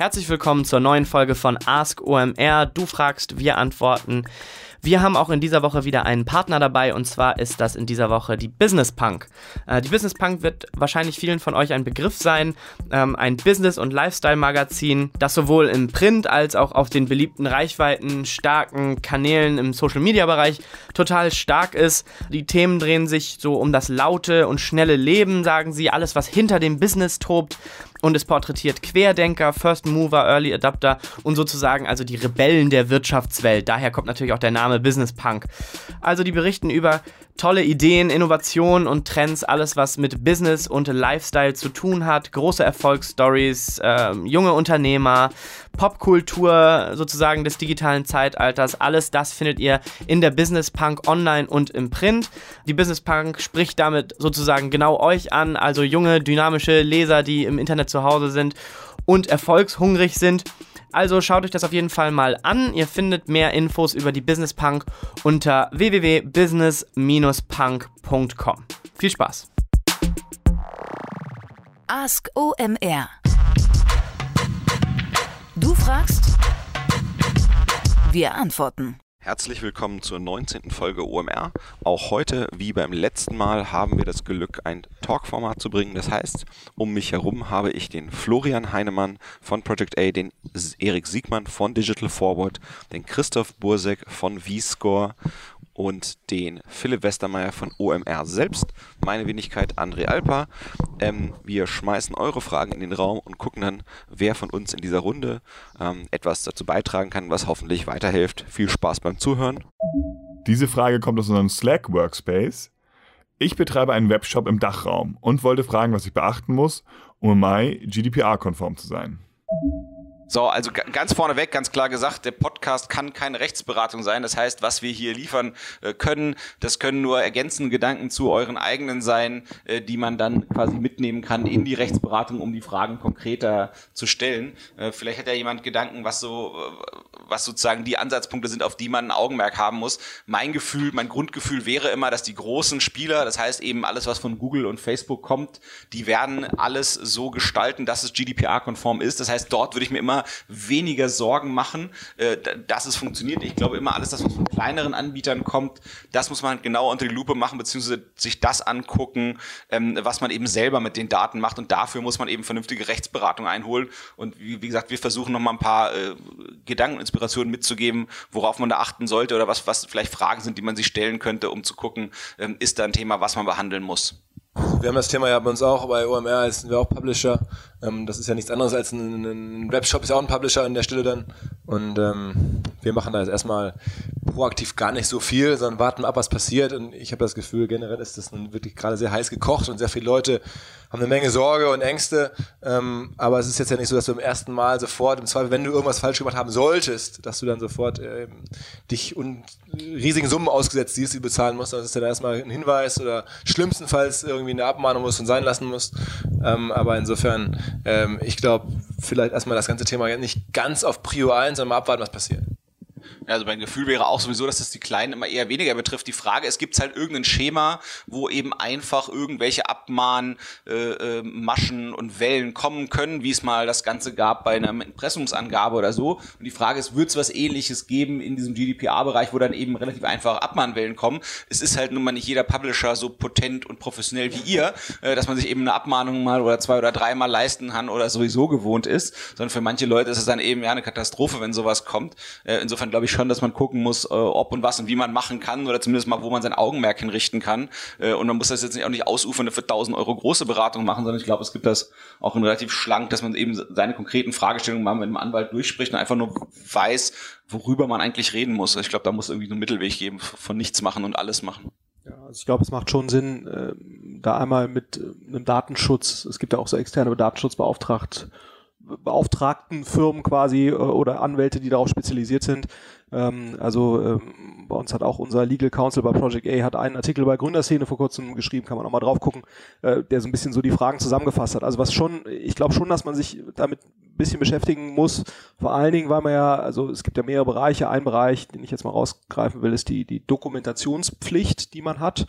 Herzlich willkommen zur neuen Folge von Ask OMR. Du fragst, wir antworten. Wir haben auch in dieser Woche wieder einen Partner dabei und zwar ist das in dieser Woche die Business Punk. Äh, die Business Punk wird wahrscheinlich vielen von euch ein Begriff sein. Ähm, ein Business- und Lifestyle-Magazin, das sowohl im Print als auch auf den beliebten Reichweiten starken Kanälen im Social-Media-Bereich total stark ist. Die Themen drehen sich so um das laute und schnelle Leben, sagen sie, alles, was hinter dem Business tobt und es porträtiert Querdenker, First Mover, Early Adapter und sozusagen also die Rebellen der Wirtschaftswelt. Daher kommt natürlich auch der Name Business Punk. Also die berichten über tolle Ideen, Innovationen und Trends, alles was mit Business und Lifestyle zu tun hat, große Erfolgsstories, äh, junge Unternehmer, Popkultur sozusagen des digitalen Zeitalters, alles das findet ihr in der Business Punk online und im Print. Die Business Punk spricht damit sozusagen genau euch an, also junge, dynamische Leser, die im Internet zu Hause sind und erfolgshungrig sind. Also schaut euch das auf jeden Fall mal an. Ihr findet mehr Infos über die Business Punk unter www.business-punk.com. Viel Spaß! Ask OMR. Du fragst, wir antworten. Herzlich willkommen zur 19. Folge OMR. Auch heute, wie beim letzten Mal, haben wir das Glück, ein Talkformat zu bringen. Das heißt, um mich herum habe ich den Florian Heinemann von Project A, den Erik Siegmann von Digital Forward, den Christoph Bursek von V-Score und den Philipp Westermeier von OMR selbst, meine Wenigkeit André Alper. Ähm, wir schmeißen eure Fragen in den Raum und gucken dann, wer von uns in dieser Runde ähm, etwas dazu beitragen kann, was hoffentlich weiterhilft. Viel Spaß beim Zuhören. Diese Frage kommt aus unserem Slack Workspace. Ich betreibe einen Webshop im Dachraum und wollte fragen, was ich beachten muss, um im Mai GDPR-konform zu sein. So, also ganz vorneweg, ganz klar gesagt, der Podcast kann keine Rechtsberatung sein. Das heißt, was wir hier liefern äh, können, das können nur ergänzende Gedanken zu euren eigenen sein, äh, die man dann quasi mitnehmen kann in die Rechtsberatung, um die Fragen konkreter zu stellen. Äh, vielleicht hat ja jemand Gedanken, was so, was sozusagen die Ansatzpunkte sind, auf die man ein Augenmerk haben muss. Mein Gefühl, mein Grundgefühl wäre immer, dass die großen Spieler, das heißt eben alles, was von Google und Facebook kommt, die werden alles so gestalten, dass es GDPR-konform ist. Das heißt, dort würde ich mir immer weniger Sorgen machen, äh, dass es funktioniert. Ich glaube immer, alles das, was von kleineren Anbietern kommt, das muss man genau unter die Lupe machen, beziehungsweise sich das angucken, ähm, was man eben selber mit den Daten macht. Und dafür muss man eben vernünftige Rechtsberatung einholen. Und wie, wie gesagt, wir versuchen noch mal ein paar äh, Gedanken, Inspirationen mitzugeben, worauf man da achten sollte oder was, was vielleicht Fragen sind, die man sich stellen könnte, um zu gucken, ähm, ist da ein Thema, was man behandeln muss. Wir haben das Thema ja bei uns auch, bei OMR sind wir auch Publisher. Ähm, das ist ja nichts anderes als ein, ein Webshop, ist auch ein Publisher an der Stelle dann. Und ähm, wir machen da jetzt erstmal proaktiv gar nicht so viel, sondern warten ab, was passiert. Und ich habe das Gefühl, generell ist das wirklich gerade sehr heiß gekocht und sehr viele Leute haben eine Menge Sorge und Ängste. Ähm, aber es ist jetzt ja nicht so, dass du im ersten Mal sofort, im Zweifel, wenn du irgendwas falsch gemacht haben solltest, dass du dann sofort ähm, dich und riesigen Summen ausgesetzt siehst, die du bezahlen musst. Das ist dann erstmal ein Hinweis oder schlimmstenfalls irgendwie eine Abmahnung musst und sein lassen musst. Ähm, aber insofern, ähm, ich glaube, vielleicht erstmal das ganze Thema nicht ganz auf Prio 1, sondern mal abwarten, was passiert. Also mein Gefühl wäre auch sowieso, dass es die Kleinen immer eher weniger betrifft. Die Frage ist, gibt es halt irgendein Schema, wo eben einfach irgendwelche Abmahn, äh, äh, Maschen und Wellen kommen können, wie es mal das Ganze gab bei einer Impressumsangabe oder so. Und die Frage ist, wird es was ähnliches geben in diesem GDPR-Bereich, wo dann eben relativ einfach Abmahnwellen kommen? Es ist halt nun mal nicht jeder Publisher so potent und professionell wie ihr, äh, dass man sich eben eine Abmahnung mal oder zwei oder dreimal leisten kann oder sowieso gewohnt ist, sondern für manche Leute ist es dann eben ja eine Katastrophe, wenn sowas kommt. Äh, insofern glaube ich schon, dass man gucken muss, äh, ob und was und wie man machen kann oder zumindest mal, wo man sein Augenmerk hinrichten kann. Äh, und man muss das jetzt nicht, auch nicht ausufern für 1000 Euro große Beratung machen, sondern ich glaube, es gibt das auch in relativ schlank, dass man eben seine konkreten Fragestellungen mal mit einem Anwalt durchspricht und einfach nur weiß, worüber man eigentlich reden muss. Ich glaube, da muss irgendwie einen Mittelweg geben von nichts machen und alles machen. Ja, also ich glaube, es macht schon Sinn, äh, da einmal mit äh, einem Datenschutz, es gibt ja auch so externe Datenschutzbeauftragte, beauftragten Firmen quasi äh, oder Anwälte, die darauf spezialisiert sind. Ähm, also ähm, bei uns hat auch unser Legal Counsel bei Project A hat einen Artikel bei Gründerszene vor kurzem geschrieben, kann man auch mal drauf gucken, äh, der so ein bisschen so die Fragen zusammengefasst hat. Also was schon, ich glaube schon, dass man sich damit ein bisschen beschäftigen muss. Vor allen Dingen, weil man ja, also es gibt ja mehrere Bereiche. Ein Bereich, den ich jetzt mal rausgreifen will, ist die, die Dokumentationspflicht, die man hat.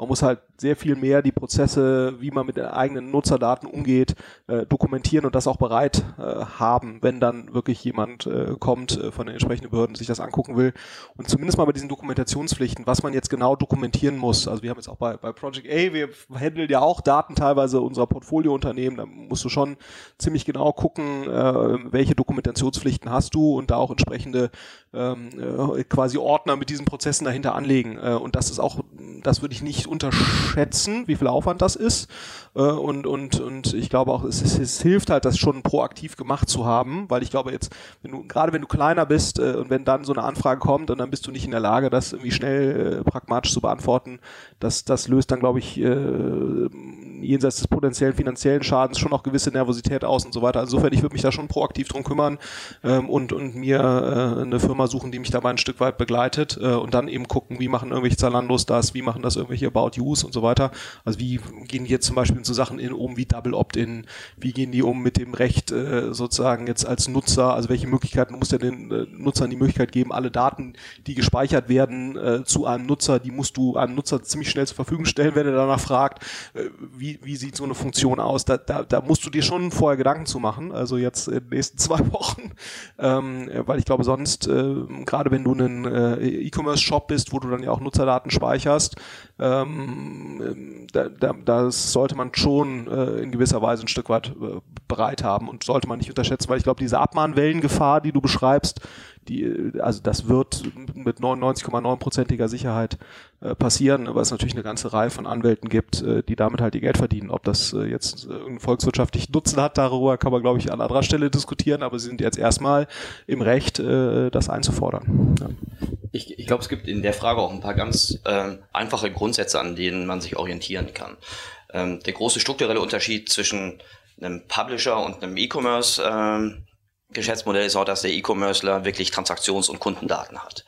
Man muss halt sehr viel mehr die Prozesse, wie man mit den eigenen Nutzerdaten umgeht, äh, dokumentieren und das auch bereit äh, haben, wenn dann wirklich jemand äh, kommt äh, von den entsprechenden Behörden, sich das angucken will. Und zumindest mal bei diesen Dokumentationspflichten, was man jetzt genau dokumentieren muss. Also wir haben jetzt auch bei, bei Project A, wir handeln ja auch Daten teilweise unserer Portfoliounternehmen, da musst du schon ziemlich genau gucken, äh, welche Dokumentationspflichten hast du und da auch entsprechende ähm, äh, quasi Ordner mit diesen Prozessen dahinter anlegen. Äh, und das ist auch, das würde ich nicht unterschätzen, wie viel Aufwand das ist. Äh, und, und, und ich glaube auch, es, es, hilft halt, das schon proaktiv gemacht zu haben, weil ich glaube jetzt, wenn du, gerade wenn du kleiner bist äh, und wenn dann so eine Anfrage kommt und dann bist du nicht in der Lage, das irgendwie schnell äh, pragmatisch zu beantworten, das, das löst dann, glaube ich, äh, jenseits des potenziellen finanziellen Schadens schon auch gewisse Nervosität aus und so weiter. Insofern, ich würde mich da schon proaktiv drum kümmern ähm, und, und mir äh, eine Firma suchen, die mich dabei ein Stück weit begleitet äh, und dann eben gucken, wie machen irgendwelche Zalandos das, wie machen das irgendwelche About Use und so weiter. Also wie gehen die jetzt zum Beispiel so Sachen in, um wie Double Opt-in, wie gehen die um mit dem Recht äh, sozusagen jetzt als Nutzer, also welche Möglichkeiten muss der den äh, Nutzern die Möglichkeit geben, alle Daten, die gespeichert werden äh, zu einem Nutzer, die musst du einem Nutzer ziemlich schnell zur Verfügung stellen, wenn er danach fragt, äh, wie, wie sieht so eine Funktion aus. Da, da, da musst du dir schon vorher Gedanken zu machen, also jetzt in den nächsten zwei Wochen, ähm, weil ich glaube sonst, äh, gerade wenn du ein äh, E-Commerce-Shop bist, wo du dann ja auch Nutzerdaten speicherst, ähm, da, da, das sollte man schon äh, in gewisser Weise ein Stück weit äh, bereit haben und sollte man nicht unterschätzen, weil ich glaube, diese Abmahnwellengefahr, die du beschreibst, die, also das wird mit 99,9%iger Sicherheit äh, passieren, aber es natürlich eine ganze Reihe von Anwälten gibt, äh, die damit halt ihr Geld verdienen. Ob das äh, jetzt irgendeinen volkswirtschaftlichen Nutzen hat, darüber kann man, glaube ich, an anderer Stelle diskutieren, aber sie sind jetzt erstmal im Recht, das einzufordern. Ja. Ich, ich glaube, es gibt in der Frage auch ein paar ganz äh, einfache Grundsätze, an denen man sich orientieren kann. Ähm, der große strukturelle Unterschied zwischen einem Publisher und einem E-Commerce ähm, Geschäftsmodell ist auch, dass der E-Commercer wirklich Transaktions- und Kundendaten hat.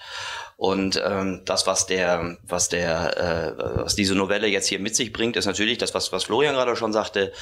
Und ähm, das, was der, was der, äh, was diese Novelle jetzt hier mit sich bringt, ist natürlich das, was, was Florian gerade schon sagte,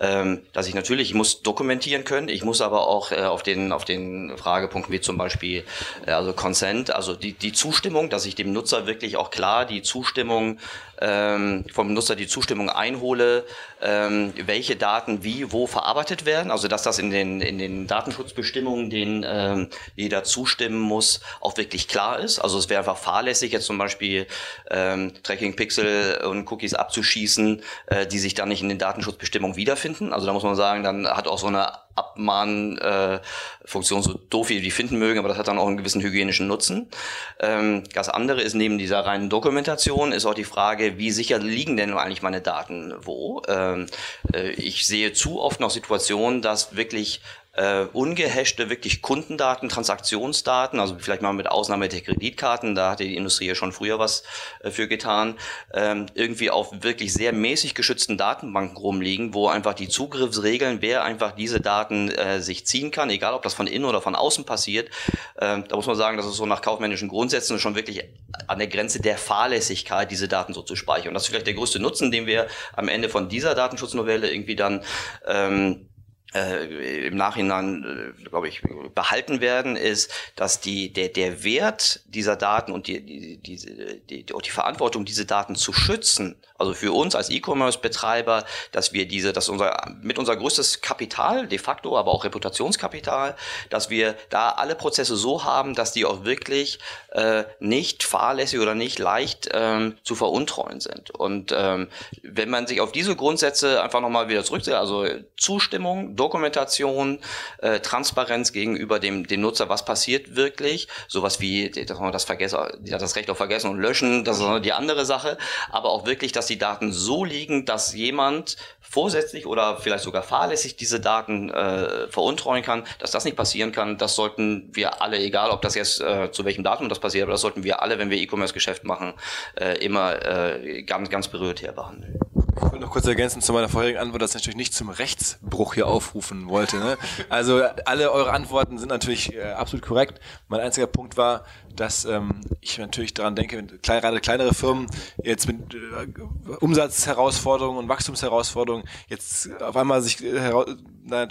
ähm, dass ich natürlich, ich muss dokumentieren können, ich muss aber auch äh, auf den, auf den Fragepunkten wie zum Beispiel, äh, also Consent, also die, die Zustimmung, dass ich dem Nutzer wirklich auch klar die Zustimmung ähm, vom Nutzer die Zustimmung einhole, ähm, welche Daten wie wo verarbeitet werden, also dass das in den in den Datenschutzbestimmungen, denen ähm, jeder zustimmen muss, auch wirklich klar ist. Also es wäre einfach fahrlässig, jetzt zum Beispiel ähm, Tracking Pixel und Cookies abzuschießen, äh, die sich dann nicht in den Datenschutzbestimmungen wiederfinden. Also da muss man sagen, dann hat auch so eine Abmahnfunktion, äh, so doof wie die finden mögen, aber das hat dann auch einen gewissen hygienischen Nutzen. Ähm, das andere ist neben dieser reinen Dokumentation ist auch die Frage, wie sicher liegen denn eigentlich meine Daten wo? Ähm, äh, ich sehe zu oft noch Situationen, dass wirklich äh, ungehashte wirklich Kundendaten, Transaktionsdaten, also vielleicht mal mit Ausnahme der Kreditkarten, da hatte die Industrie ja schon früher was äh, für getan, ähm, irgendwie auf wirklich sehr mäßig geschützten Datenbanken rumliegen, wo einfach die Zugriffsregeln, wer einfach diese Daten äh, sich ziehen kann, egal ob das von innen oder von außen passiert, äh, da muss man sagen, das ist so nach kaufmännischen Grundsätzen schon wirklich an der Grenze der Fahrlässigkeit, diese Daten so zu speichern. Und das ist vielleicht der größte Nutzen, den wir am Ende von dieser Datenschutznovelle irgendwie dann ähm, äh, im Nachhinein, äh, glaube ich, behalten werden, ist, dass die, der, der Wert dieser Daten und die, die, die, die, die, die Verantwortung, diese Daten zu schützen, also für uns als E-Commerce-Betreiber, dass wir diese, dass unser, mit unser größtes Kapital, de facto, aber auch Reputationskapital, dass wir da alle Prozesse so haben, dass die auch wirklich äh, nicht fahrlässig oder nicht leicht ähm, zu veruntreuen sind. Und ähm, wenn man sich auf diese Grundsätze einfach nochmal wieder zurückzieht, also Zustimmung, Dokumentation, äh, Transparenz gegenüber dem, dem Nutzer, was passiert wirklich, sowas wie, dass man das vergessen, ja, das Recht auf Vergessen und Löschen, das ist die andere Sache, aber auch wirklich, dass die Daten so liegen, dass jemand vorsätzlich oder vielleicht sogar fahrlässig diese Daten äh, veruntreuen kann, dass das nicht passieren kann, das sollten wir alle, egal ob das jetzt äh, zu welchem Datum das passiert, aber das sollten wir alle, wenn wir E-Commerce-Geschäft machen, äh, immer äh, ganz, ganz prioritär behandeln. Ich wollte noch kurz ergänzen zu meiner vorherigen Antwort, dass ich natürlich nicht zum Rechtsbruch hier aufrufen wollte. Ne? Also alle eure Antworten sind natürlich äh, absolut korrekt. Mein einziger Punkt war, dass ähm, ich natürlich daran denke, gerade kleinere Firmen jetzt mit äh, Umsatzherausforderungen und Wachstumsherausforderungen jetzt auf einmal sich äh,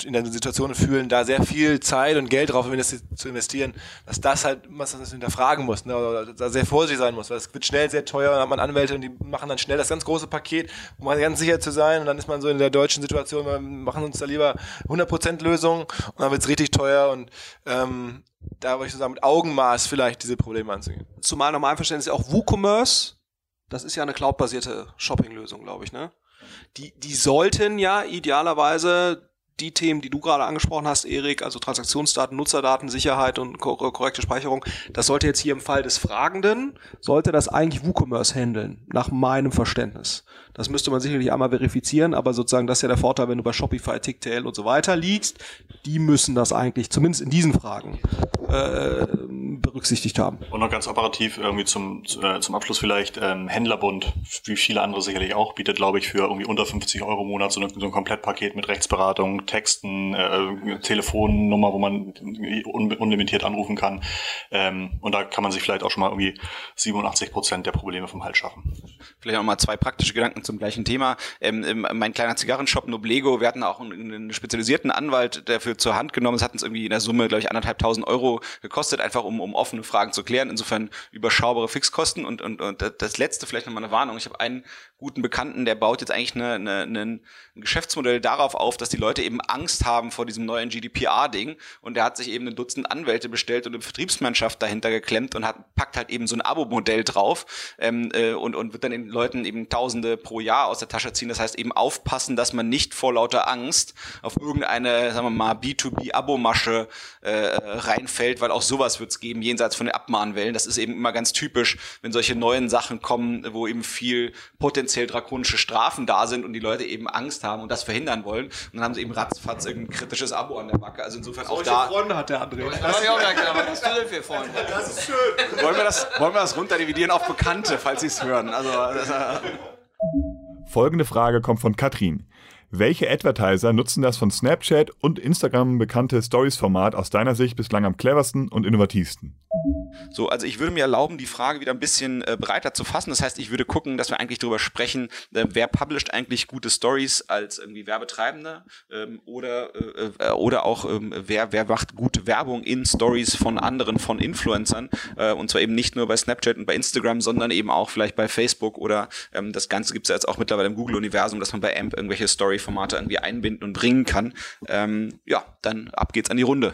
in der Situation fühlen, da sehr viel Zeit und Geld drauf zu investieren, dass das halt man das hinterfragen muss, ne? oder da sehr vorsichtig sein muss, weil es wird schnell sehr teuer, dann hat man Anwälte und die machen dann schnell das ganz große Paket, um ganz sicher zu sein und dann ist man so in der deutschen Situation, wir machen uns da lieber 100% Lösung und dann wird es richtig teuer und ähm, da würde ich so sagen, mit Augenmaß vielleicht diese Probleme anzugehen. Zumal nach meinem Verständnis auch WooCommerce, das ist ja eine cloudbasierte Shopping-Lösung, glaube ich, ne? Die, die sollten ja idealerweise die Themen, die du gerade angesprochen hast, Erik, also Transaktionsdaten, Nutzerdaten, Sicherheit und kor korrekte Speicherung, das sollte jetzt hier im Fall des Fragenden, sollte das eigentlich WooCommerce handeln, nach meinem Verständnis. Das müsste man sicherlich einmal verifizieren, aber sozusagen das ist ja der Vorteil, wenn du bei Shopify, Ticktail und so weiter liegst, die müssen das eigentlich, zumindest in diesen Fragen, äh, berücksichtigt haben. Und noch ganz operativ irgendwie zum, äh, zum Abschluss vielleicht, ähm, Händlerbund, wie viele andere sicherlich auch, bietet, glaube ich, für irgendwie unter 50 Euro im Monat so, eine, so ein Komplettpaket mit Rechtsberatung, Texten, äh, Telefonnummer, wo man un unlimitiert anrufen kann. Ähm, und da kann man sich vielleicht auch schon mal irgendwie 87 Prozent der Probleme vom Hals schaffen. Vielleicht auch mal zwei praktische Gedanken zum gleichen Thema. Ähm, ähm, mein kleiner Zigarrenshop Noblego, wir hatten auch einen, einen spezialisierten Anwalt dafür zur Hand genommen. Es hat uns irgendwie in der Summe, glaube ich, anderthalbtausend Euro gekostet, einfach um, um offene Fragen zu klären. Insofern überschaubare Fixkosten. Und, und, und das letzte, vielleicht nochmal eine Warnung. Ich habe einen guten Bekannten, der baut jetzt eigentlich eine, eine, eine, ein Geschäftsmodell darauf auf, dass die Leute eben Angst haben vor diesem neuen GDPR-Ding. Und der hat sich eben ein Dutzend Anwälte bestellt und eine Vertriebsmannschaft dahinter geklemmt und hat, packt halt eben so ein Abo-Modell drauf ähm, äh, und, und wird dann den Leuten eben Tausende pro Jahr aus der Tasche ziehen. Das heißt eben aufpassen, dass man nicht vor lauter Angst auf irgendeine, sagen wir mal, B2B-Abo-Masche äh, reinfällt, weil auch sowas wird es geben, jenseits von den Abmahnwellen. Das ist eben immer ganz typisch, wenn solche neuen Sachen kommen, wo eben viel potenziell drakonische Strafen da sind und die Leute eben Angst haben und das verhindern wollen. Und dann haben sie eben ratzfatz irgendein kritisches Abo an der Backe. Also insofern auch da. Freunde hat der André. Das hab ich auch gedacht, aber was du denn für Freunde? Wollen wir das, wollen wir das runterdividieren auf Bekannte, falls sie es hören? Also, das, äh, Folgende Frage kommt von Katrin. Welche Advertiser nutzen das von Snapchat und Instagram bekannte Stories-Format aus deiner Sicht bislang am cleversten und innovativsten? So, also ich würde mir erlauben, die Frage wieder ein bisschen äh, breiter zu fassen. Das heißt, ich würde gucken, dass wir eigentlich darüber sprechen, äh, wer publisht eigentlich gute Stories als irgendwie Werbetreibender ähm, oder äh, äh, oder auch ähm, wer wer macht gute Werbung in Stories von anderen, von Influencern äh, und zwar eben nicht nur bei Snapchat und bei Instagram, sondern eben auch vielleicht bei Facebook oder ähm, das Ganze gibt es ja jetzt auch mittlerweile im Google-Universum, dass man bei AMP irgendwelche Story-Formate irgendwie einbinden und bringen kann. Ähm, ja, dann ab geht's an die Runde.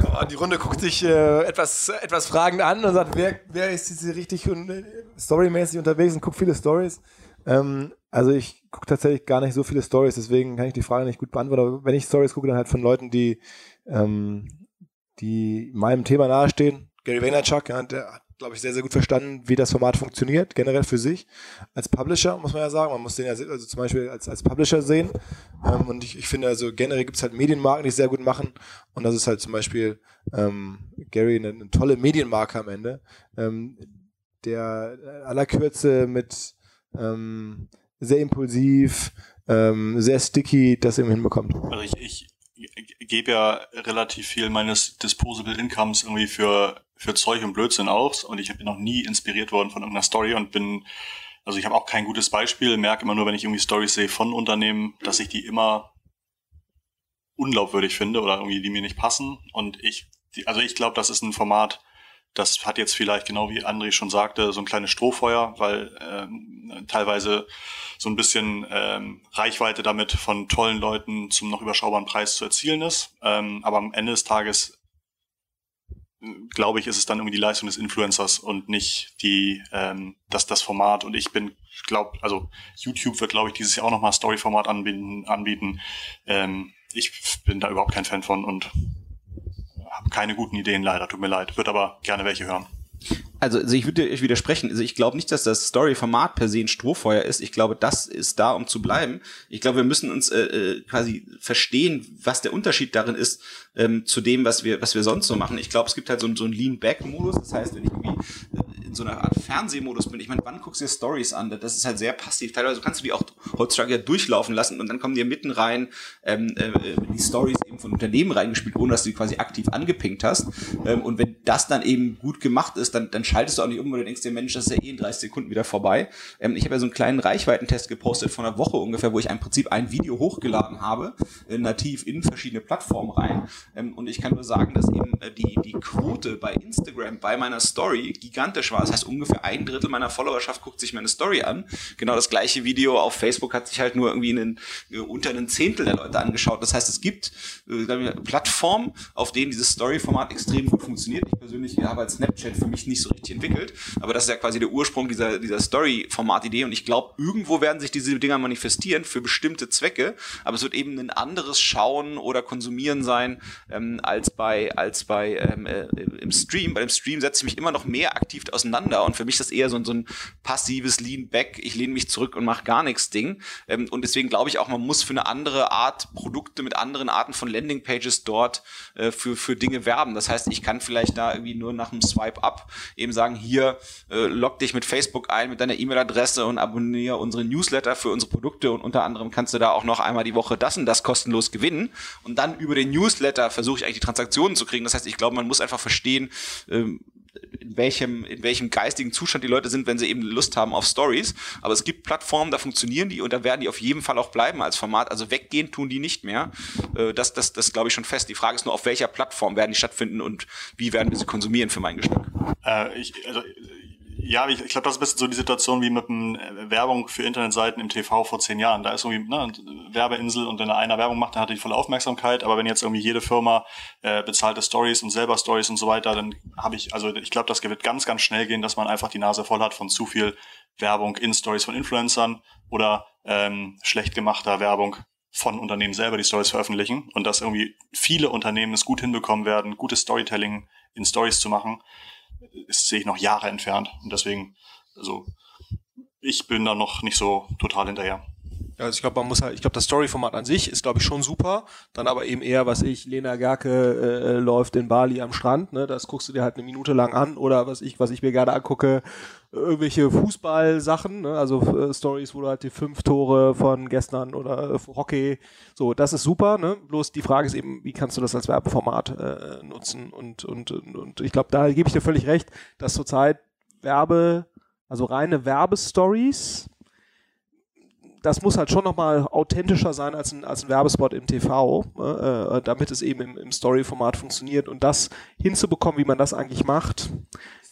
Ja, die Runde guckt sich äh, etwas, etwas fragend an und sagt, wer, wer ist hier richtig und, äh, storymäßig unterwegs und guckt viele Stories. Ähm, also ich gucke tatsächlich gar nicht so viele Stories, deswegen kann ich die Frage nicht gut beantworten. Aber wenn ich Stories gucke, dann halt von Leuten, die, ähm, die meinem Thema nahestehen. Gary Vaynerchuk, ja, der hat, glaube ich, sehr, sehr gut verstanden, wie das Format funktioniert, generell für sich. Als Publisher, muss man ja sagen. Man muss den ja also zum Beispiel als, als Publisher sehen. Ähm, und ich, ich finde, also generell gibt es halt Medienmarken, die es sehr gut machen. Und das ist halt zum Beispiel ähm, Gary eine, eine tolle Medienmarke am Ende. Ähm, der äh, aller Kürze mit ähm, sehr impulsiv, ähm, sehr sticky das eben hinbekommt. Also ich, ich gebe ja relativ viel meines Disposable Incomes irgendwie für, für Zeug und Blödsinn aus und ich bin noch nie inspiriert worden von irgendeiner Story und bin, also ich habe auch kein gutes Beispiel, merke immer nur, wenn ich irgendwie Stories sehe von Unternehmen, dass ich die immer unglaubwürdig finde oder irgendwie die mir nicht passen und ich, also ich glaube, das ist ein Format, das hat jetzt vielleicht, genau wie André schon sagte, so ein kleines Strohfeuer, weil ähm, teilweise so ein bisschen ähm, Reichweite damit von tollen Leuten zum noch überschaubaren Preis zu erzielen ist. Ähm, aber am Ende des Tages, äh, glaube ich, ist es dann irgendwie die Leistung des Influencers und nicht die, ähm, das, das Format. Und ich bin, glaube, also YouTube wird, glaube ich, dieses Jahr auch nochmal Story-Format anbieten. anbieten. Ähm, ich bin da überhaupt kein Fan von und keine guten Ideen leider, tut mir leid. Würde aber gerne welche hören. Also, also ich würde euch widersprechen. Also ich glaube nicht, dass das Story-Format per se ein Strohfeuer ist. Ich glaube, das ist da, um zu bleiben. Ich glaube, wir müssen uns äh, äh, quasi verstehen, was der Unterschied darin ist ähm, zu dem, was wir, was wir sonst so machen. Ich glaube, es gibt halt so, so einen Lean-Back-Modus. Das heißt, wenn ich irgendwie äh, in so einer Art Fernsehmodus bin. Ich meine, wann guckst du dir Stories an? Das ist halt sehr passiv. Teilweise kannst du die auch heutzutage ja durchlaufen lassen und dann kommen dir mitten rein ähm, äh, die Stories eben von Unternehmen reingespielt, ohne dass du die quasi aktiv angepinkt hast. Ähm, und wenn das dann eben gut gemacht ist, dann, dann schaltest du auch nicht um, weil denkst dir, Mensch, das ist ja eh in 30 Sekunden wieder vorbei. Ähm, ich habe ja so einen kleinen Reichweitentest gepostet von einer Woche ungefähr, wo ich im Prinzip ein Video hochgeladen habe, äh, nativ in verschiedene Plattformen rein. Ähm, und ich kann nur sagen, dass eben äh, die, die Quote bei Instagram bei meiner Story gigantisch war. Das heißt, ungefähr ein Drittel meiner Followerschaft guckt sich meine Story an. Genau das gleiche Video auf Facebook hat sich halt nur irgendwie einen, äh, unter einen Zehntel der Leute angeschaut. Das heißt, es gibt äh, Plattformen, auf denen dieses Story-Format extrem gut funktioniert. Ich persönlich habe als Snapchat für mich nicht so richtig entwickelt, aber das ist ja quasi der Ursprung dieser, dieser Story-Format-Idee und ich glaube, irgendwo werden sich diese Dinger manifestieren für bestimmte Zwecke, aber es wird eben ein anderes Schauen oder Konsumieren sein ähm, als bei, als bei ähm, äh, im Stream. Bei dem Stream setze ich mich immer noch mehr aktiv auseinander. Und für mich ist das eher so, so ein passives Lean-Back, ich lehne mich zurück und mache gar nichts Ding. Ähm, und deswegen glaube ich auch, man muss für eine andere Art Produkte mit anderen Arten von Landing-Pages dort äh, für, für Dinge werben. Das heißt, ich kann vielleicht da irgendwie nur nach einem Swipe-Up eben sagen, hier, äh, log dich mit Facebook ein, mit deiner E-Mail-Adresse und abonniere unsere Newsletter für unsere Produkte. Und unter anderem kannst du da auch noch einmal die Woche das und das kostenlos gewinnen. Und dann über den Newsletter versuche ich eigentlich die Transaktionen zu kriegen. Das heißt, ich glaube, man muss einfach verstehen, ähm, in welchem, in welchem geistigen Zustand die Leute sind, wenn sie eben Lust haben auf Stories. Aber es gibt Plattformen, da funktionieren die und da werden die auf jeden Fall auch bleiben als Format. Also weggehen tun die nicht mehr. Äh, Das, das, das glaube ich schon fest. Die Frage ist nur, auf welcher Plattform werden die stattfinden und wie werden wir sie konsumieren für meinen Geschmack. Äh, ich, also, ja, ich, ich glaube, das ist ein bisschen so die Situation wie mit einem äh, Werbung für Internetseiten im TV vor zehn Jahren. Da ist irgendwie ne, Werbeinsel und wenn einer Werbung macht, dann hat er die volle Aufmerksamkeit. Aber wenn jetzt irgendwie jede Firma äh, bezahlte Stories und selber Stories und so weiter, dann habe ich, also ich glaube, das wird ganz, ganz schnell gehen, dass man einfach die Nase voll hat von zu viel Werbung in Stories von Influencern oder ähm, schlecht gemachter Werbung von Unternehmen selber, die Stories veröffentlichen und dass irgendwie viele Unternehmen es gut hinbekommen werden, gutes Storytelling in Stories zu machen ist, sehe ich noch Jahre entfernt. Und deswegen, also ich bin da noch nicht so total hinterher. Also ich glaube, man muss halt, ich glaube, das Story-Format an sich ist, glaube ich, schon super. Dann aber eben eher, was ich, Lena Gerke äh, läuft in Bali am Strand, ne? Das guckst du dir halt eine Minute lang an oder was ich, was ich mir gerade angucke, irgendwelche Fußballsachen, ne? also äh, Stories, wo du halt die fünf Tore von gestern oder äh, Hockey, so, das ist super, ne? Bloß die Frage ist eben, wie kannst du das als Werbeformat äh, nutzen? Und, und, und, und ich glaube, da gebe ich dir völlig recht, dass zurzeit Werbe, also reine Werbestories, das muss halt schon nochmal authentischer sein als ein, als ein Werbespot im TV, äh, äh, damit es eben im, im Story-Format funktioniert. Und das hinzubekommen, wie man das eigentlich macht,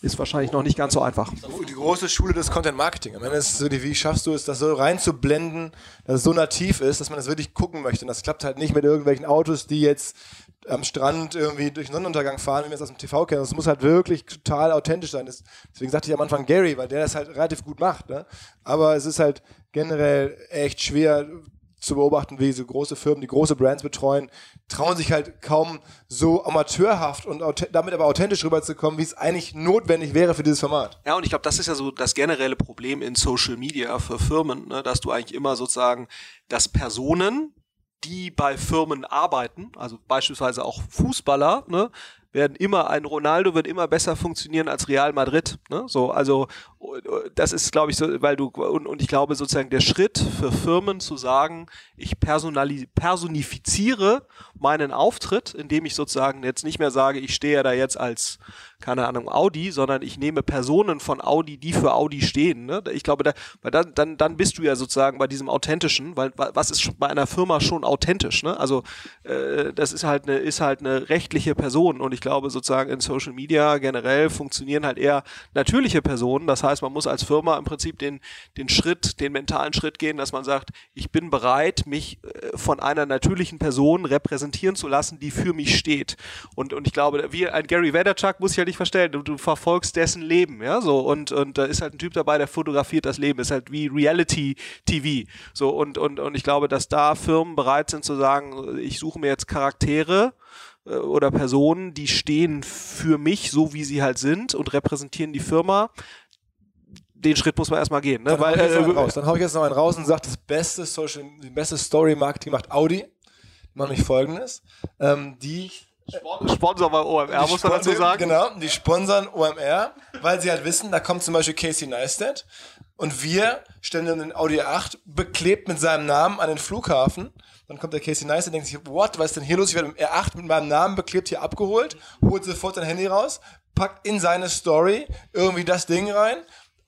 ist wahrscheinlich noch nicht ganz so einfach. Die große Schule des Content Marketing. Am Ende ist so, die, wie schaffst du es, das so reinzublenden, dass es so nativ ist, dass man das wirklich gucken möchte. Und das klappt halt nicht mit irgendwelchen Autos, die jetzt am Strand irgendwie durch den Sonnenuntergang fahren, wie wir es aus dem TV kennen. Das muss halt wirklich total authentisch sein. Deswegen sagte ich am Anfang Gary, weil der das halt relativ gut macht. Ne? Aber es ist halt generell echt schwer zu beobachten, wie so große Firmen, die große Brands betreuen, trauen sich halt kaum so amateurhaft und damit aber authentisch rüberzukommen, wie es eigentlich notwendig wäre für dieses Format. Ja, und ich glaube, das ist ja so das generelle Problem in Social Media für Firmen, ne, dass du eigentlich immer sozusagen, dass Personen, die bei Firmen arbeiten, also beispielsweise auch Fußballer, ne, werden immer, ein Ronaldo wird immer besser funktionieren als Real Madrid. Ne? So, also das ist, glaube ich, so, weil du, und, und ich glaube sozusagen der Schritt für Firmen zu sagen, ich personifiziere meinen Auftritt, indem ich sozusagen jetzt nicht mehr sage, ich stehe da jetzt als, keine Ahnung, Audi, sondern ich nehme Personen von Audi, die für Audi stehen. Ne? Ich glaube, da, weil dann, dann, dann bist du ja sozusagen bei diesem Authentischen, weil was ist bei einer Firma schon authentisch? Ne? Also äh, das ist halt eine, ist halt eine rechtliche Person und ich glaube sozusagen in Social Media generell funktionieren halt eher natürliche Personen. Das heißt, man muss als Firma im Prinzip den, den Schritt, den mentalen Schritt gehen, dass man sagt, ich bin bereit, mich äh, von einer natürlichen Person repräsentieren zu lassen, die für mich steht. Und, und ich glaube, wie ein Gary Vaynerchuk muss ich halt nicht verstellen, du, du verfolgst dessen Leben, ja, so, und, und da ist halt ein Typ dabei, der fotografiert das Leben, ist halt wie Reality TV, so, und, und, und ich glaube, dass da Firmen bereit sind zu sagen, ich suche mir jetzt Charaktere, äh, oder Personen, die stehen für mich, so wie sie halt sind und repräsentieren die Firma. Den Schritt muss man erstmal gehen. Ne? Dann Weil, hau ich jetzt noch einen äh, raus. Dann hau ich jetzt noch einen raus und sage, das beste Social, die beste Story Marketing macht Audi. Machen nämlich folgendes. Ähm, die Sponsor bei OMR, Die muss man dazu sagen. Genau, die sponsern OMR, weil sie halt wissen, da kommt zum Beispiel Casey Neistat und wir stellen dann den Audi 8 beklebt mit seinem Namen an den Flughafen. Dann kommt der Casey Neistat und denkt sich, what, was ist denn hier los? Ich werde mit dem R8 mit meinem Namen beklebt hier abgeholt, holt sofort sein Handy raus, packt in seine Story irgendwie das Ding rein.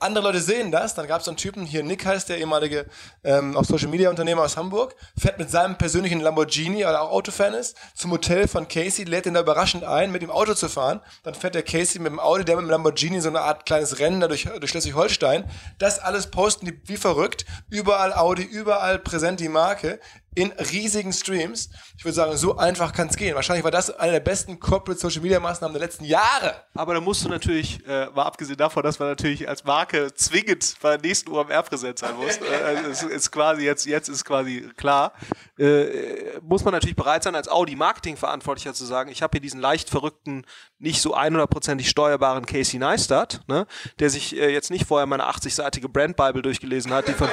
Andere Leute sehen das, dann gab es so einen Typen, hier Nick heißt der ehemalige ähm, auch Social Media Unternehmer aus Hamburg, fährt mit seinem persönlichen Lamborghini, weil er auch Autofan ist, zum Hotel von Casey, lädt ihn da überraschend ein, mit dem Auto zu fahren. Dann fährt der Casey mit dem Audi, der mit dem Lamborghini so eine Art kleines Rennen da durch, durch Schleswig-Holstein. Das alles posten die wie verrückt. Überall Audi, überall präsent die Marke in riesigen Streams. Ich würde sagen, so einfach kann es gehen. Wahrscheinlich war das eine der besten Corporate Social Media Maßnahmen der letzten Jahre. Aber da musst du natürlich, äh, mal abgesehen davon, dass man natürlich als Marke zwingend bei der nächsten UMR präsent sein muss, äh, also es ist quasi jetzt, jetzt ist quasi klar, äh, muss man natürlich bereit sein, als Audi Marketingverantwortlicher zu sagen, ich habe hier diesen leicht verrückten, nicht so 100%ig steuerbaren Casey Neistat, ne, der sich äh, jetzt nicht vorher meine 80-seitige Brand Bible durchgelesen hat, die von,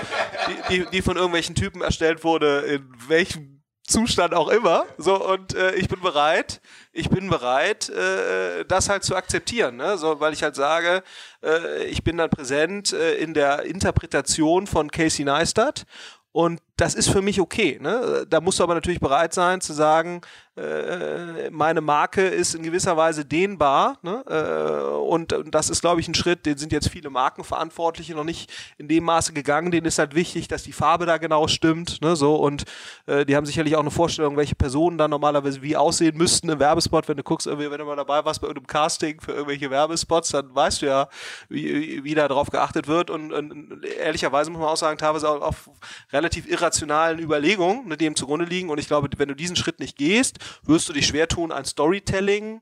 die, die, die von irgendwelchen Typen erstellt wurde, in welchem Zustand auch immer. So, und äh, ich bin bereit, ich bin bereit, äh, das halt zu akzeptieren, ne? so, weil ich halt sage, äh, ich bin dann präsent äh, in der Interpretation von Casey Neistat und das ist für mich okay. Ne? Da musst du aber natürlich bereit sein zu sagen, äh, meine Marke ist in gewisser Weise dehnbar. Ne? Äh, und, und das ist, glaube ich, ein Schritt, den sind jetzt viele Markenverantwortliche noch nicht in dem Maße gegangen. Denen ist halt wichtig, dass die Farbe da genau stimmt. Ne? So, und äh, die haben sicherlich auch eine Vorstellung, welche Personen dann normalerweise wie aussehen müssten im Werbespot. Wenn du guckst, wenn du mal dabei warst bei irgendeinem Casting für irgendwelche Werbespots, dann weißt du ja, wie, wie da drauf geachtet wird. Und, und ehrlicherweise muss man auch sagen, teilweise auch auf relativ irrationalen Überlegungen, ne, dem zugrunde liegen. Und ich glaube, wenn du diesen Schritt nicht gehst, wirst du dich schwer tun, ein Storytelling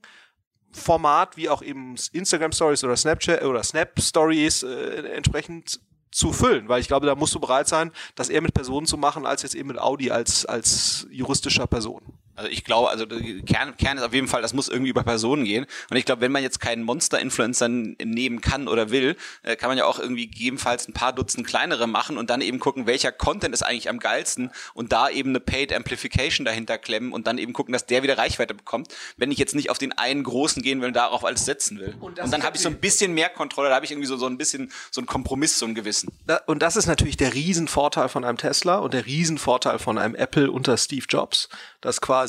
Format wie auch eben Instagram Stories oder Snapchat oder Snap Stories äh, entsprechend zu füllen, weil ich glaube, da musst du bereit sein, das eher mit Personen zu machen, als jetzt eben mit Audi als, als juristischer Person. Also ich glaube, also der Kern, Kern ist auf jeden Fall, das muss irgendwie über Personen gehen. Und ich glaube, wenn man jetzt keinen Monster-Influencer nehmen kann oder will, äh, kann man ja auch irgendwie gegebenenfalls ein paar Dutzend kleinere machen und dann eben gucken, welcher Content ist eigentlich am geilsten und da eben eine Paid Amplification dahinter klemmen und dann eben gucken, dass der wieder Reichweite bekommt, wenn ich jetzt nicht auf den einen großen gehen will und darauf alles setzen will. Und, dann habe ich so ein bisschen mehr Kontrolle, da habe ich irgendwie so, so ein bisschen so einen Kompromiss, so einen gewissen. Da- Und das ist natürlich der Riesenvorteil von einem Tesla und der Riesenvorteil von einem Apple unter Steve Jobs, dass quasi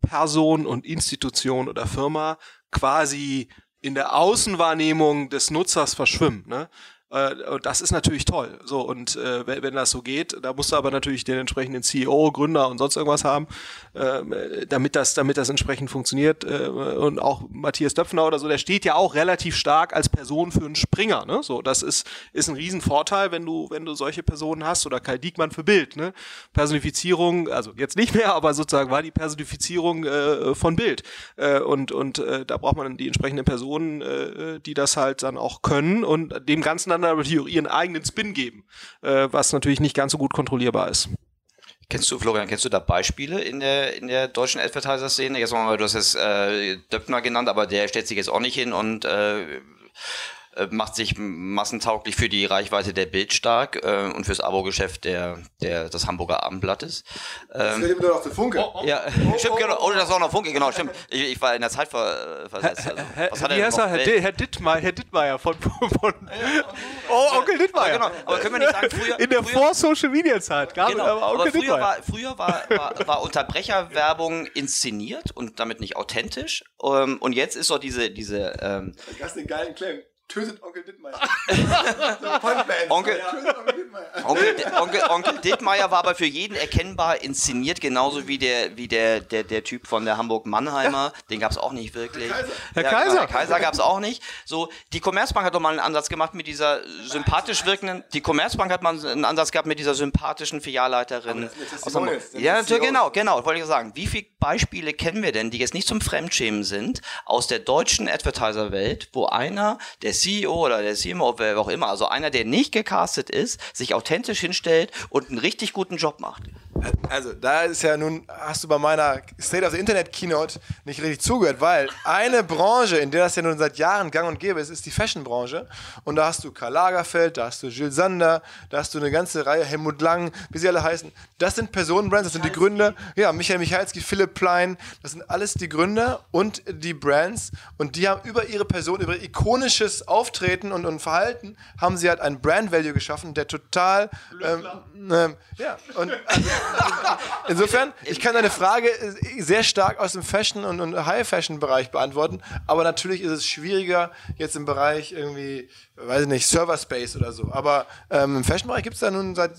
Person und Institution oder Firma quasi in der Außenwahrnehmung des Nutzers verschwimmen. Ne? Äh, Und das ist natürlich toll. So, und äh, wenn, wenn das so geht, da musst du aber natürlich den entsprechenden CEO, Gründer und sonst irgendwas haben, ähm, damit das, damit das entsprechend funktioniert. Äh, und auch Matthias Döpfner oder so, der steht ja auch relativ stark als Person für einen Springer. Ne? So, das ist, ist ein Riesenvorteil, wenn du, wenn du solche Personen hast. Oder Kai Diekmann für Bild. Ne? Personifizierung, also jetzt nicht mehr, aber sozusagen war die Personifizierung äh, von Bild. Äh, und und äh, da braucht man dann die entsprechenden Personen, äh, die das halt dann auch können und dem Ganzen dann natürlich auch ihren eigenen Spin geben, äh, was natürlich nicht ganz so gut kontrollierbar ist. Kennst du, Florian, kennst du da Beispiele in der, in der deutschen Advertiser-Szene? Jetzt mal, du hast jetzt äh, Döpfner genannt, aber der stellt sich jetzt auch nicht hin und äh, äh, macht sich massentauglich für die Reichweite der Bild stark äh, und fürs Abo-Geschäft der, der, des Hamburger Abendblattes. Ähm, doch der Funke. ja, stimmt, genau. Oh, das war noch Funke, genau, stimmt. Ich, ich war in der Zeit ver, versetzt. Also, was hat Wie er heißt noch? er? Herr, Herr, Dittmeier, Herr Dittmeier von, von Oh, Onkel Dittmeier. genau. Aber können wir nicht sagen, früher- In der früher- Vor-Social-Media-Zeit gab es Genau, aber aber Onkel früher, Dittmeier. war, früher war, war, war Unterbrecherwerbung inszeniert und damit nicht authentisch. Ähm, und jetzt ist so diese, diese ähm, Das ist einen geilen Claim. Tötet Onkel Dittmeier. Onkel- Onkel Dittmeier. Onkel, Onkel, Dittmeier war aber für jeden erkennbar inszeniert, genauso wie der, wie der, der, der Typ von der Hamburg-Mannheimer. Den gab es auch nicht wirklich. Herr Ja, Kaiser. Genau, Herr Kaiser gab es auch nicht. So, die Commerzbank hat doch mal einen Ansatz gemacht mit dieser sympathisch wirkenden. Die Commerzbank hat mal einen Ansatz gehabt mit dieser sympathischen Filialleiterin. aus Hamburg. Ja, CEOs. genau, genau. Wollte ich sagen. Wie viele Beispiele kennen wir denn, die jetzt nicht zum Fremdschämen sind, aus der deutschen Advertiser-Welt, wo einer, der CEO oder der CMO, wer auch immer, also einer, der nicht gecastet ist, sich authentisch hinstellt und einen richtig guten Job macht? Also, da ist ja nun, hast du bei meiner State of the Internet Keynote nicht richtig zugehört, weil eine Branche, in der das ja nun seit Jahren gang und gäbe ist, ist die Fashion-Branche. Und da hast du Karl Lagerfeld, da hast du Jules Sander, da hast du eine ganze Reihe, Helmut Lang, wie sie alle heißen. Das sind Personenbrands, das sind die Gründer. Ja, Michael Michalski, Philipp Plein, das sind alles die Gründer und die Brands. Und die haben über ihre Person, über ikonisches Auftreten und, und Verhalten, haben sie halt einen Brand-Value geschaffen, der total. Ähm, ähm, ja, und also, insofern, ich kann deine Frage sehr stark aus dem Fashion- und, High-Fashion-Bereich beantworten, aber natürlich ist es schwieriger jetzt im Bereich irgendwie, weiß ich nicht, Server-Space oder so. Aber ähm, im Fashion-Bereich gibt es da nun seit.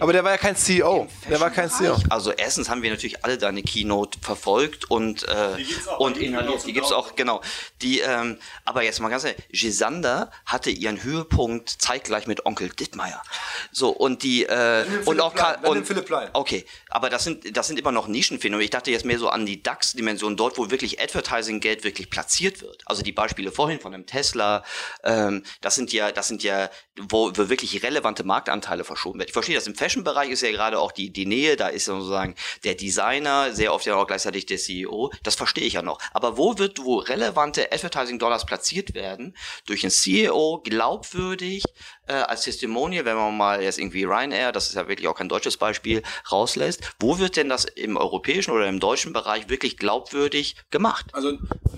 Aber der war ja kein CEO. Der war kein CEO. Also erstens haben wir natürlich alle deine Keynote verfolgt und äh, und inhaliert. Die gibt's auch genau. Die ähm, aber jetzt mal ganz ehrlich, Gisander hatte ihren Höhepunkt zeitgleich mit Onkel Dittmeier. So und die äh, und auch Karl, und Philipp Plein. Okay, aber das sind das sind immer noch Nischenphänomene. Ich dachte jetzt mehr so an die DAX-Dimension, dort wo wirklich Advertising-Geld wirklich platziert wird. Also die Beispiele vorhin von einem Tesla, ähm, das sind ja das sind ja wo, wo wirklich relevante Marktanteile verschoben werden. Ich verstehe das im Fashion-Bereich ist ja gerade auch die, die Nähe, da ist sozusagen der Designer, sehr oft ja auch gleichzeitig der CEO, das verstehe ich ja noch. Aber wo wird, wo relevante Advertising-Dollars platziert werden, durch einen CEO glaubwürdig, äh, als Testimonial, wenn man mal jetzt irgendwie Ryanair, das ist ja wirklich auch kein deutsches Beispiel, rauslässt, wo wird denn das im europäischen oder im deutschen Bereich wirklich glaubwürdig gemacht? Also,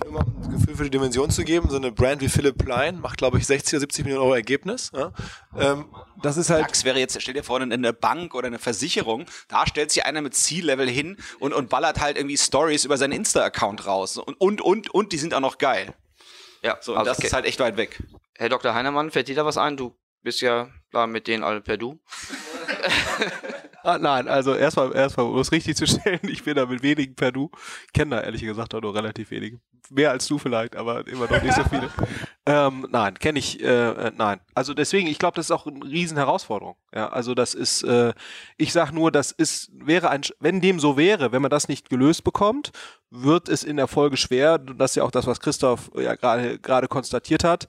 um mal ein Gefühl für die Dimension zu geben, so eine Brand wie Philipp Plein macht, glaube ich, 60 oder 70 Millionen Euro Ergebnis. Ja? Ähm, das ist halt. DAX wäre jetzt, stell dir vor, eine- eine Bank oder eine Versicherung, da stellt sich einer mit C-Level hin und, und ballert halt irgendwie Stories über seinen Insta-Account raus. Und, und, und, und die sind auch noch geil. Ja, So, und also, das ist halt echt weit weg. Herr Dr. Heinemann, fällt dir da was ein? Du bist ja klar mit denen alle per Du. Ah, nein, also erstmal, erstmal, um es richtig zu stellen, ich bin da mit wenigen per Du. Kenne da ehrlich gesagt auch nur relativ wenige. Mehr als du vielleicht, aber immer noch nicht so viele. ähm, nein, kenne ich, äh, äh, nein. Also deswegen, ich glaube, das ist auch eine riesen Herausforderung. Ja, also das ist, äh, ich sag nur, das ist, wäre ein, wenn dem so wäre, wenn man das nicht gelöst bekommt, wird es in der Folge schwer, das ist ja auch das, was Christoph ja gerade konstatiert hat,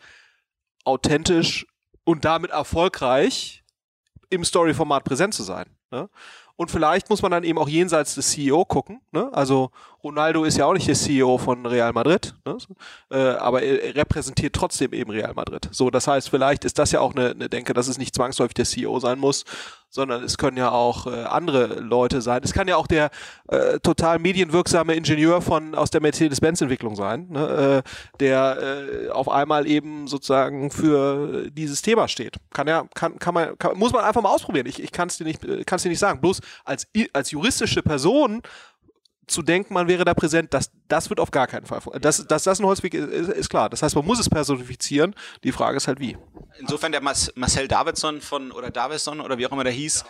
authentisch und damit erfolgreich im Story-Format präsent zu sein. Ne? Und vielleicht muss man dann eben auch jenseits des CEO gucken. Ne? Also Ronaldo ist ja auch nicht der CEO von Real Madrid, ne? äh, aber er er repräsentiert trotzdem eben Real Madrid. So, das heißt, vielleicht ist das ja auch eine, eine Denke, dass es nicht zwangsläufig der CEO sein muss, sondern es können ja auch äh, andere Leute sein. Es kann ja auch der äh, total medienwirksame Ingenieur von aus der Mercedes-Benz-Entwicklung sein, ne? äh, der äh, auf einmal eben sozusagen für dieses Thema steht. Kann ja, kann, kann man, kann, muss man einfach mal ausprobieren. Ich, ich kann es dir nicht, kann es dir nicht sagen. Bloß als als juristische Person zu denken, man wäre da präsent, das, das wird auf gar keinen Fall. fun- Das, dass das ein Holzweg ist, ist, ist klar. Das heißt, man muss es personifizieren. Die Frage ist halt wie. Insofern der Mas Marcel Davidson von, oder Davison oder wie auch immer der hieß,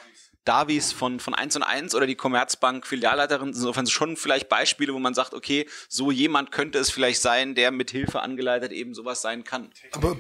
Davies von, von 1 und 1 oder die Commerzbank Filialleiterin, insofern schon vielleicht Beispiele, wo man sagt, okay, so jemand könnte es vielleicht sein, der mit Hilfe angeleitet eben sowas sein kann. Aber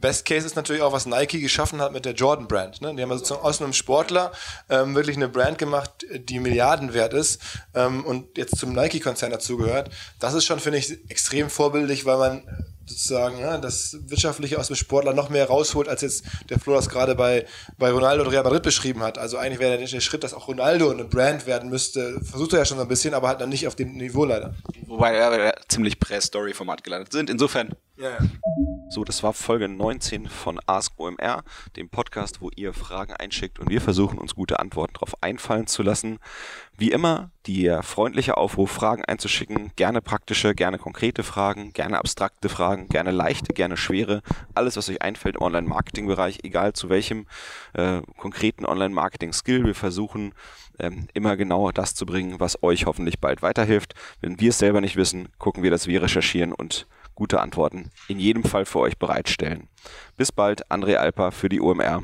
Best Case ist natürlich auch, was Nike geschaffen hat mit der Jordan Brand. Ne? Die haben also sozusagen aus einem Sportler ähm, wirklich eine Brand gemacht, die Milliarden wert ist ähm, und jetzt zum Nike-Konzern dazugehört. Das ist schon, finde ich, extrem vorbildlich, weil man sozusagen ja, das Wirtschaftliche aus dem Sportler noch mehr rausholt, als jetzt der Flo das gerade bei, bei Ronaldo und Real Madrid beschrieben hat. Also eigentlich wäre der, der Schritt, dass auch Ronaldo eine Brand werden müsste, versucht er ja schon so ein bisschen, aber halt dann nicht auf dem Niveau leider. Wobei wir ziemlich Press-Story-Format gelandet sind. Insofern. Ja. So, das war Folge 19 von Ask OMR, dem Podcast, wo ihr Fragen einschickt und wir versuchen uns gute Antworten darauf einfallen zu lassen. Wie immer, der freundliche Aufruf, Fragen einzuschicken, gerne praktische, gerne konkrete Fragen, gerne abstrakte Fragen, gerne leichte, gerne schwere, alles, was euch einfällt im Online-Marketing-Bereich, egal zu welchem äh, konkreten Online-Marketing-Skill. Wir versuchen ähm, immer genau das zu bringen, was euch hoffentlich bald weiterhilft. Wenn wir es selber nicht wissen, gucken wir, dass wir recherchieren und gute Antworten in jedem Fall für euch bereitstellen. Bis bald, André Alper für die OMR.